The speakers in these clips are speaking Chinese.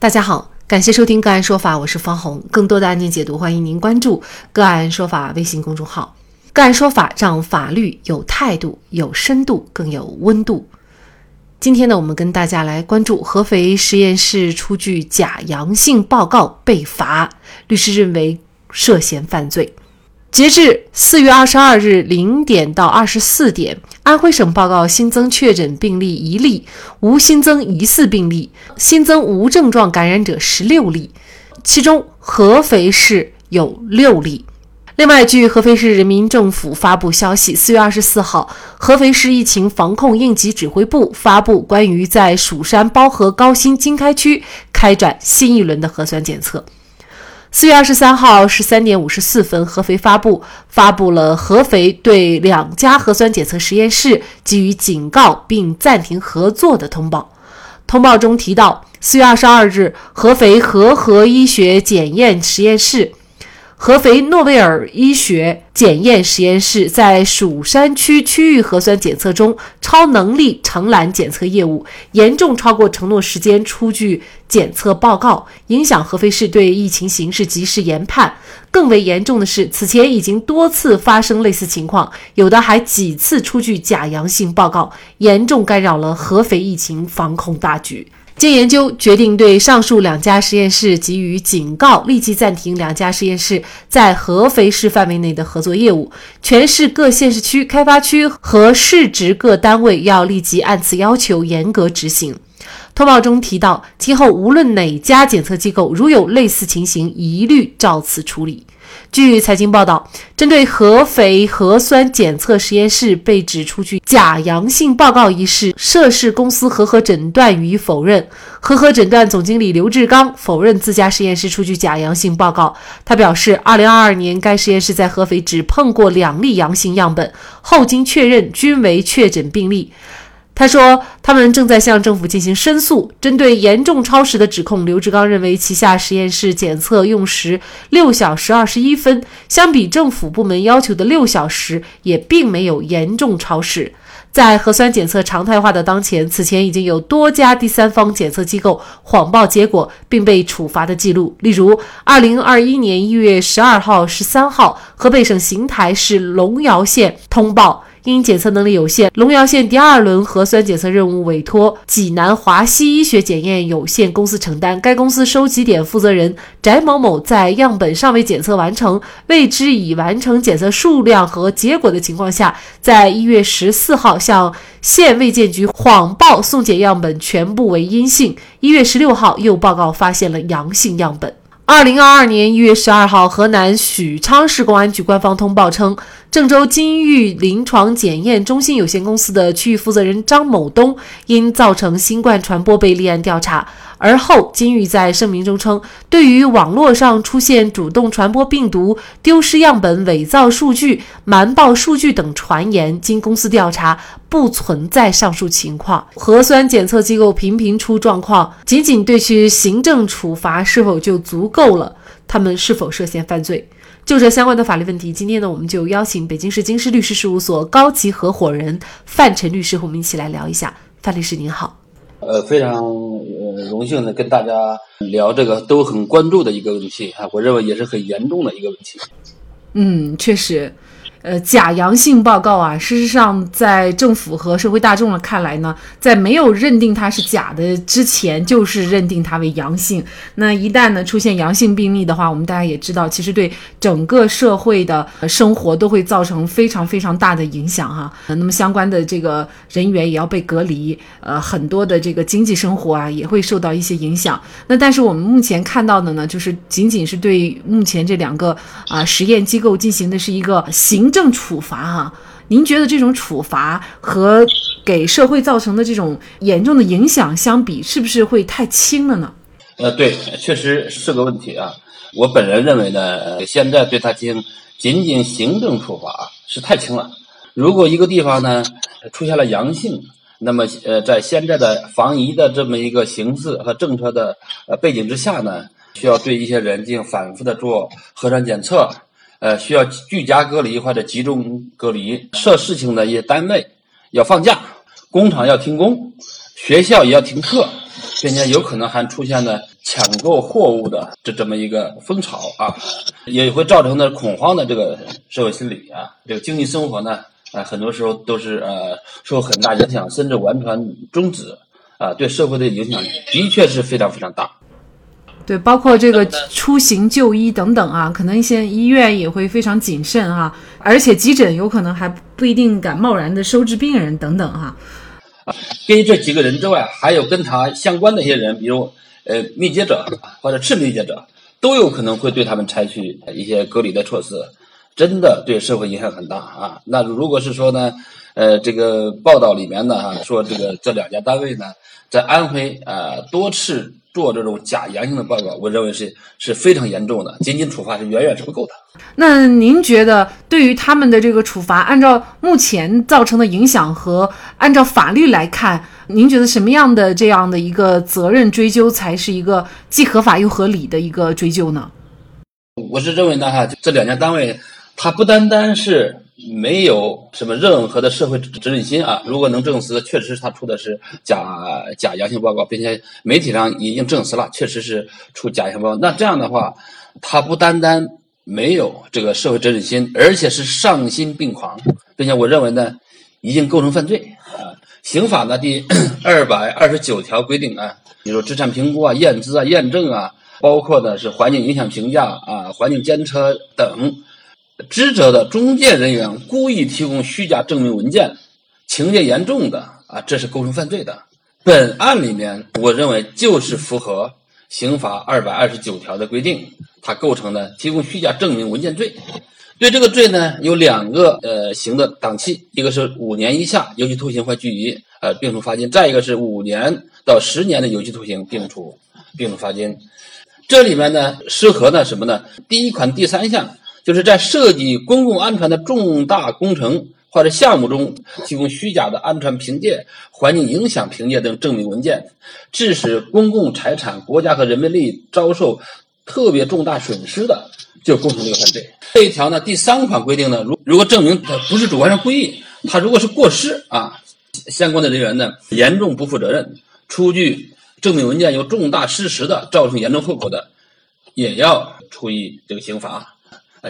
大家好，感谢收听个案说法，我是方红。更多的案件解读，欢迎您关注个案说法微信公众号。个案说法让法律有态度、有深度、更有温度。今天呢，我们跟大家来关注合肥实验室出具假阳性报告被罚，律师认为涉嫌犯罪。截至四月二十二日零点到二十四点，安徽省报告新增确诊病例一例，无新增疑似病例，新增无症状感染者十六例，其中合肥市有六例。另外，据合肥市人民政府发布消息，四月二十四号，合肥市疫情防控应急指挥部发布关于在蜀山包河高新经开区开展新一轮的核酸检测。四月二十三号十三点五十四分，合肥发布发布了合肥对两家核酸检测实验室给予警告并暂停合作的通报。通报中提到，四月二十二日，合肥和合医学检验实验室。合肥诺贝尔医学检验实验室在蜀山区区域核酸检测中超能力承揽检测业务，严重超过承诺时间出具检测报告，影响合肥市对疫情形势及时研判。更为严重的是，此前已经多次发生类似情况，有的还几次出具假阳性报告，严重干扰了合肥疫情防控大局。经研究，决定对上述两家实验室给予警告，立即暂停两家实验室在合肥市范围内的合作业务。全市各县市区、开发区和市直各单位要立即按此要求严格执行。通报中提到，今后无论哪家检测机构如有类似情形，一律照此处理。据财经报道，针对合肥核酸检测实验室被指出具假阳性报告一事，涉事公司和合诊断予以否认。和合诊断总经理刘志刚否认自家实验室出具假阳性报告。他表示，2022年该实验室在合肥只碰过两例阳性样本，后经确认均为确诊病例。他说，他们正在向政府进行申诉。针对严重超时的指控，刘志刚认为，旗下实验室检测用时六小时二十一分，相比政府部门要求的六小时，也并没有严重超时。在核酸检测常态化的当前，此前已经有多家第三方检测机构谎报结果并被处罚的记录。例如，二零二一年一月十二号、十三号，河北省邢台市龙窑县通报。因检测能力有限，龙窑县第二轮核酸检测任务委托济南华西医学检验有限公司承担。该公司收集点负责人翟某某在样本尚未检测完成、未知已完成检测数量和结果的情况下，在一月十四号向县卫健局谎报送检样本全部为阴性，一月十六号又报告发现了阳性样本。二零二二年一月十二号，河南许昌市公安局官方通报称。郑州金域临床检验中心有限公司的区域负责人张某东因造成新冠传播被立案调查。而后，金域在声明中称，对于网络上出现主动传播病毒、丢失样本、伪造数据、瞒报数据等传言，经公司调查，不存在上述情况。核酸检测机构频频出状况，仅仅对其行政处罚是否就足够了？他们是否涉嫌犯罪？就这相关的法律问题，今天呢，我们就邀请北京市京师律师事务所高级合伙人范晨律师和我们一起来聊一下。范律师您好，呃，非常呃荣幸的跟大家聊这个都很关注的一个问题啊，我认为也是很严重的一个问题。嗯，确实。呃，假阳性报告啊，事实上，在政府和社会大众的看来呢，在没有认定它是假的之前，就是认定它为阳性。那一旦呢出现阳性病例的话，我们大家也知道，其实对整个社会的生活都会造成非常非常大的影响哈。那么相关的这个人员也要被隔离，呃，很多的这个经济生活啊也会受到一些影响。那但是我们目前看到的呢，就是仅仅是对目前这两个啊实验机构进行的是一个行。行政处罚哈，您觉得这种处罚和给社会造成的这种严重的影响相比，是不是会太轻了呢？呃，对，确实是个问题啊。我本人认为呢，现在对他进行仅仅行政处罚是太轻了。如果一个地方呢出现了阳性，那么呃，在现在的防疫的这么一个形势和政策的呃背景之下呢，需要对一些人进行反复的做核酸检测。呃，需要居家隔离或者集中隔离，涉事情的一些单位要放假，工厂要停工，学校也要停课，并且有可能还出现了抢购货物的这这么一个风潮啊，也会造成呢恐慌的这个社会心理啊，这个经济生活呢，啊，很多时候都是呃受很大影响，甚至完全终止啊，对社会的影响的确是非常非常大。对，包括这个出行就医等等啊，可能一些医院也会非常谨慎哈，而且急诊有可能还不一定敢贸然的收治病人等等哈。啊，跟这几个人之外，还有跟他相关的一些人，比如呃密接者或者次密接者，都有可能会对他们采取一些隔离的措施，真的对社会影响很大啊。那如果是说呢，呃，这个报道里面呢啊，说这个这两家单位呢，在安徽啊多次。做这种假阳性的报告，我认为是是非常严重的，仅仅处罚是远远是不够的。那您觉得，对于他们的这个处罚，按照目前造成的影响和按照法律来看，您觉得什么样的这样的一个责任追究才是一个既合法又合理的一个追究呢？我是认为呢，哈，这两家单位，它不单单是。没有什么任何的社会责任心啊！如果能证实确实他出的是假假阳性报告，并且媒体上已经证实了确实是出假阳性报告，那这样的话，他不单单没有这个社会责任心，而且是丧心病狂，并且我认为呢，已经构成犯罪啊！刑法呢第 二百二十九条规定啊，比如资产评估啊、验资啊、验证啊，包括呢是环境影响评价啊、环境监测等。职责的中介人员故意提供虚假证明文件，情节严重的啊，这是构成犯罪的。本案里面，我认为就是符合刑法二百二十九条的规定，它构成的提供虚假证明文件罪。对这个罪呢，有两个呃刑的档期，一个是五年以下有期徒刑或拘役，呃，并处罚金；再一个是五年到十年的有期徒刑，并处并处罚金。这里面呢，适合呢什么呢？第一款第三项。就是在涉及公共安全的重大工程或者项目中，提供虚假的安全凭借、环境影响凭借等证明文件，致使公共财产、国家和人民利益遭受特别重大损失的，就构成这个犯罪。这一条呢，第三款规定呢，如如果证明他不是主观上故意，他如果是过失啊，相关的人员呢严重不负责任，出具证明文件有重大失实的，造成严重后果的，也要处以这个刑罚。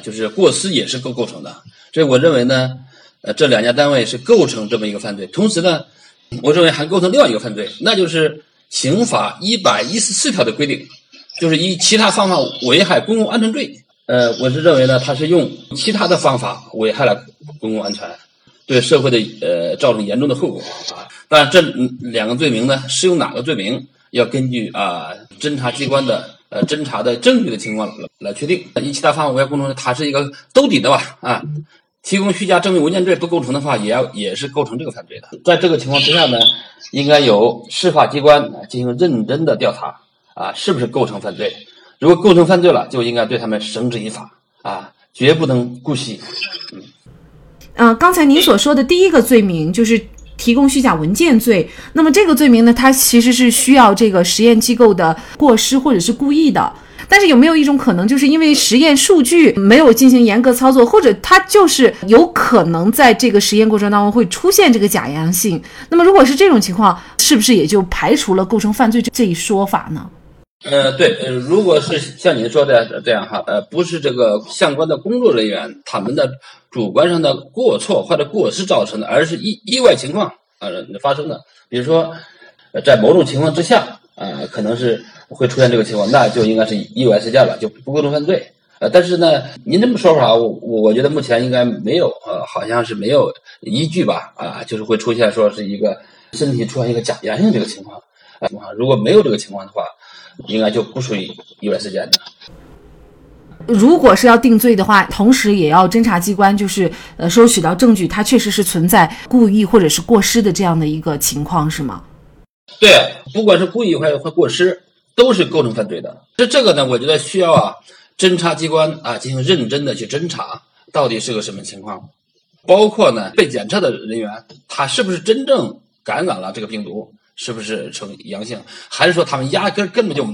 就是过失也是构构成的，所以我认为呢，呃，这两家单位是构成这么一个犯罪。同时呢，我认为还构成另外一个犯罪，那就是刑法一百一十四条的规定，就是以其他方法危害公共安全罪。呃，我是认为呢，他是用其他的方法危害了公共安全，对社会的呃造成严重的后果啊。但，这两个罪名呢，适用哪个罪名，要根据啊侦查机关的。呃，侦查的证据的情况来来确定。以其他方法危害公众，它是一个兜底的吧？啊，提供虚假证明文件罪不构成的话，也要也是构成这个犯罪的。在这个情况之下呢，应该由司法机关进行认真的调查啊，是不是构成犯罪？如果构成犯罪了，就应该对他们绳之以法啊，绝不能姑息。嗯，啊，刚才您所说的第一个罪名就是。提供虚假文件罪，那么这个罪名呢，它其实是需要这个实验机构的过失或者是故意的。但是有没有一种可能，就是因为实验数据没有进行严格操作，或者它就是有可能在这个实验过程当中会出现这个假阳性？那么如果是这种情况，是不是也就排除了构成犯罪这一说法呢？呃，对，呃，如果是像您说的这样哈，呃，不是这个相关的工作人员他们的主观上的过错或者过失造成的，而是意意外情况啊发生的。比如说，在某种情况之下啊，可能是会出现这个情况，那就应该是意外事件了，就不构成犯罪。呃，但是呢，您这么说法，我我觉得目前应该没有，呃，好像是没有依据吧？啊，就是会出现说是一个身体出现一个假阳性这个情况啊。如果没有这个情况的话。应该就不属于意外事件的。如果是要定罪的话，同时也要侦查机关就是呃收取到证据，它确实是存在故意或者是过失的这样的一个情况，是吗？对，不管是故意或或过失，都是构成犯罪的。这这个呢，我觉得需要啊，侦查机关啊进行认真的去侦查，到底是个什么情况，包括呢被检测的人员他是不是真正感染了这个病毒。是不是呈阳性，还是说他们压根根本就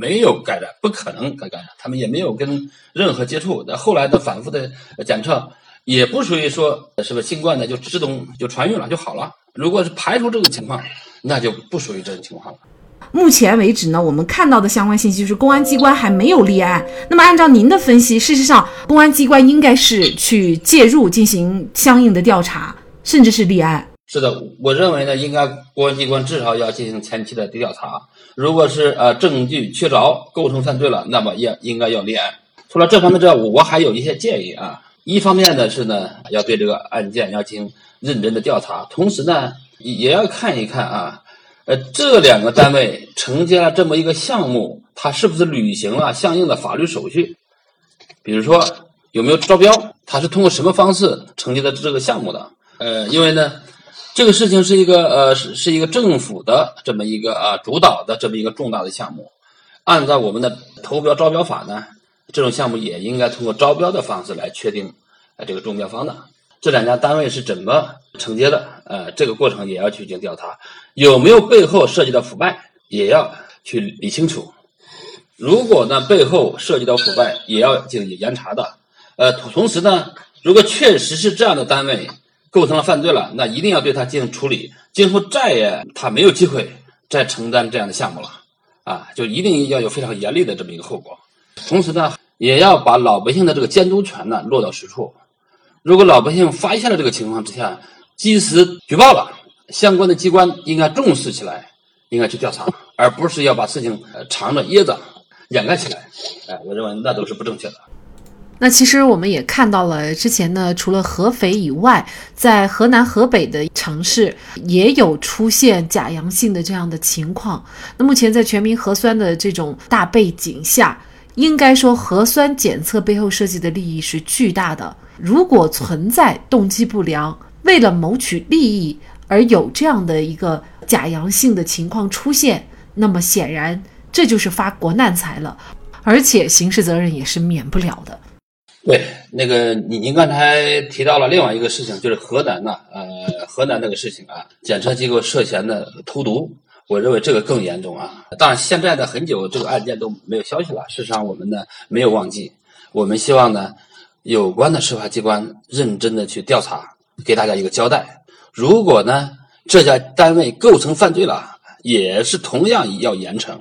没有感染，不可能感染，他们也没有跟任何接触。那后来的反复的检测，也不属于说是不是新冠的就自动就传运了就好了。如果是排除这种情况，那就不属于这种情况了。目前为止呢，我们看到的相关信息就是公安机关还没有立案。那么按照您的分析，事实上公安机关应该是去介入进行相应的调查，甚至是立案。是的，我认为呢，应该公安机关至少要进行前期的调查。如果是呃证据确凿，构成犯罪了，那么也应该要立案。除了这方面之外，我还有一些建议啊。一方面呢是呢，要对这个案件要进行认真的调查，同时呢也要看一看啊，呃这两个单位承接了这么一个项目，他是不是履行了相应的法律手续？比如说有没有招标？他是通过什么方式承接的这个项目的？呃，因为呢。这个事情是一个呃是是一个政府的这么一个啊主导的这么一个重大的项目，按照我们的投标招标法呢，这种项目也应该通过招标的方式来确定呃这个中标方的。这两家单位是怎么承接的？呃，这个过程也要去进行调查，有没有背后涉及到腐败，也要去理清楚。如果呢背后涉及到腐败，也要进行严查的。呃，同时呢，如果确实是这样的单位。构成了犯罪了，那一定要对他进行处理，今后再也他没有机会再承担这样的项目了，啊，就一定要有非常严厉的这么一个后果。同时呢，也要把老百姓的这个监督权呢落到实处。如果老百姓发现了这个情况之下，及时举报了，相关的机关应该重视起来，应该去调查，而不是要把事情藏着掖着掩盖起来。哎，我认为那都是不正确的。那其实我们也看到了，之前呢，除了合肥以外，在河南、河北的城市也有出现假阳性的这样的情况。那目前在全民核酸的这种大背景下，应该说核酸检测背后涉及的利益是巨大的。如果存在动机不良，为了谋取利益而有这样的一个假阳性的情况出现，那么显然这就是发国难财了，而且刑事责任也是免不了的。对，那个你您刚才提到了另外一个事情，就是河南呢，呃，河南那个事情啊，检测机构涉嫌的投毒，我认为这个更严重啊。当然，现在的很久这个案件都没有消息了。事实上，我们呢没有忘记，我们希望呢有关的司法机关认真的去调查，给大家一个交代。如果呢这家单位构成犯罪了，也是同样要严惩。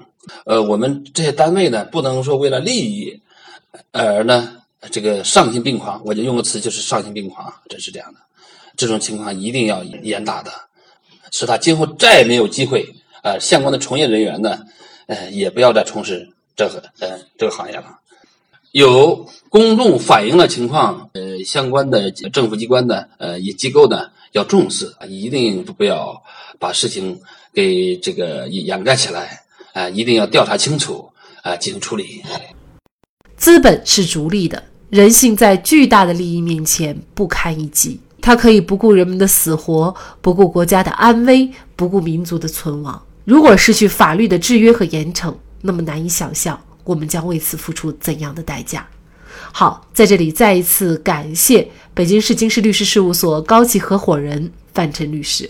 呃，我们这些单位呢不能说为了利益而呢。这个丧心病狂，我就用个词，就是丧心病狂，真是这样的。这种情况一定要严打的，使他今后再也没有机会。呃，相关的从业人员呢，呃，也不要再从事这个呃这个行业了。有公众反映的情况，呃，相关的政府机关的呃也机构呢要重视，一定不要把事情给这个掩盖起来啊，一定要调查清楚啊，进行处理。资本是逐利的。人性在巨大的利益面前不堪一击，它可以不顾人们的死活，不顾国家的安危，不顾民族的存亡。如果失去法律的制约和严惩，那么难以想象我们将为此付出怎样的代价。好，在这里再一次感谢北京市京师律师事务所高级合伙人范晨律师。